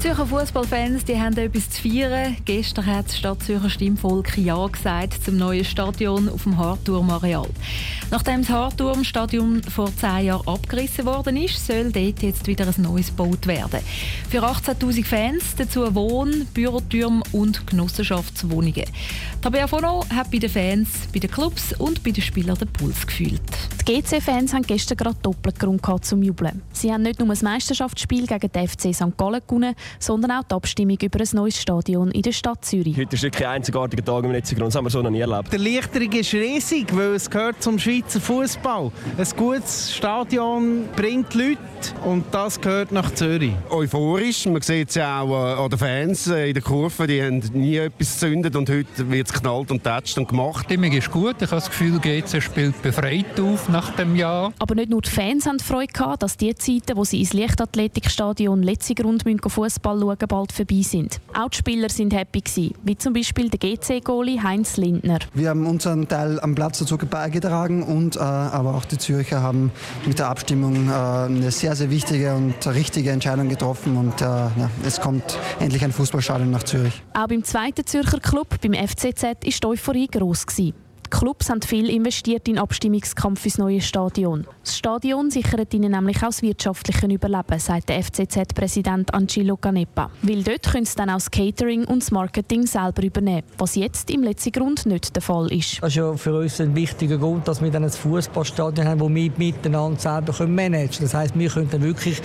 Zürcher Fußballfans haben etwas zu feiern. Gestern hat das Stadt Zürcher Stimmvolk Ja gesagt zum neuen Stadion auf dem Hartturm-Areal. Nachdem das Hartturm-Stadion vor zehn Jahren abgerissen worden ist, soll dort jetzt wieder ein neues gebaut werden. Für 18.000 Fans, dazu Wohn-, Bürotürme und Genossenschaftswohnungen. Tabea Fono hat bei den Fans, bei den Clubs und bei den Spielern den Puls gefühlt. Die GC-Fans haben gestern gerade doppelt Grund gehabt zum Jubeln. Sie haben nicht nur das Meisterschaftsspiel gegen den FC St. Gallen gewonnen, sondern auch die Abstimmung über ein neues Stadion in der Stadt Zürich. Heute ist wirklich ein einzigartiger Tag im letzten Grund. Das haben wir so noch nie erlebt. Die Erleichterung ist riesig, weil es gehört zum Schweizer Fußball. Ein gutes Stadion bringt Leute und das gehört nach Zürich. Euphorisch. Man sieht es ja auch äh, an den Fans äh, in der Kurve. Die haben nie etwas gezündet und heute wird es geknallt und tätscht und gemacht. Die Stimmung ist gut. Ich habe das Gefühl, GC spielt befreit auf nach dem Jahr. Aber nicht nur die Fans haben Freude gehabt, dass die Zeiten, wo sie ins Leichtathletikstadion letzte Grund Fußball schauen, bald vorbei sind. Auch die Spieler sind happy gewesen, wie zum Beispiel der GC-Goalie Heinz Lindner. Wir haben unseren Teil am Platz dazu beigetragen und äh, aber auch die Zürcher haben mit der Abstimmung äh, eine sehr, sehr wichtige und richtige Entscheidung getroffen und äh, ja, es kommt endlich ein Fußballstadion nach Zürich. Auch beim zweiten Zürcher Club, beim FCZ, war die Euphorie gross. Gewesen. Die Clubs haben viel investiert in den Abstimmungskampf fürs neue Stadion. Das Stadion sichert ihnen nämlich auch das wirtschaftliche Überleben, sagt der FCZ-Präsident Angelo Canepa. Weil dort können sie dann auch das Catering und das Marketing selber übernehmen, was jetzt im letzten Grund nicht der Fall ist. Das ist ja für uns ein wichtiger Grund, dass wir dann ein Fußballstadion haben, das wir miteinander selber managen können. Das heisst, wir können dann wirklich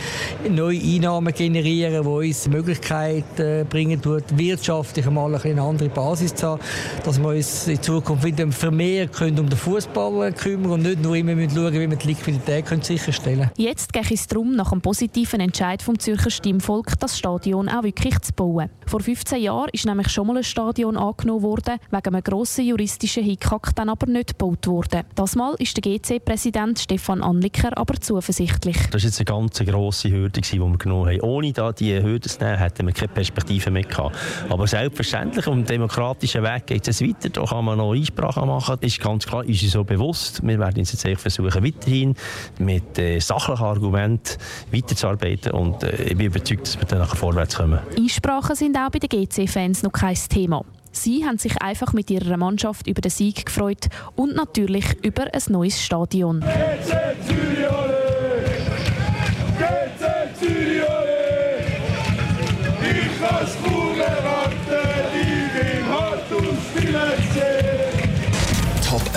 neue Einnahmen generieren, die uns die Möglichkeit äh, bringen, wirtschaftlich einmal eine andere Basis zu haben, dass wir uns in Zukunft wieder mehr können um den Fußball kümmern und nicht nur immer schauen, wie wir die Liquidität können sicherstellen können. Jetzt geht es darum, nach einem positiven Entscheid vom Zürcher Stimmvolk das Stadion auch wirklich zu bauen. Vor 15 Jahren ist nämlich schon mal ein Stadion angenommen worden, wegen einem grossen juristischen Hickhack dann aber nicht gebaut worden. Das Mal ist der GC-Präsident Stefan Anliker aber zuversichtlich. Das war jetzt eine ganz grosse Hürde, die wir genommen haben. Ohne da diese Hürde zu nehmen, hätten wir keine Perspektive mehr gehabt. Aber selbstverständlich, um den demokratischen Weg geht es weiter. Da kann man noch Einsprache machen machen, ist ganz klar, ist uns so bewusst. Wir werden uns jetzt versuchen, weiterhin mit äh, sachlichen Argumenten weiterzuarbeiten und äh, ich bin überzeugt, dass wir dann nachher vorwärts kommen. Einsprachen sind auch bei den GC-Fans noch kein Thema. Sie haben sich einfach mit ihrer Mannschaft über den Sieg gefreut und natürlich über ein neues Stadion. GC Zürich,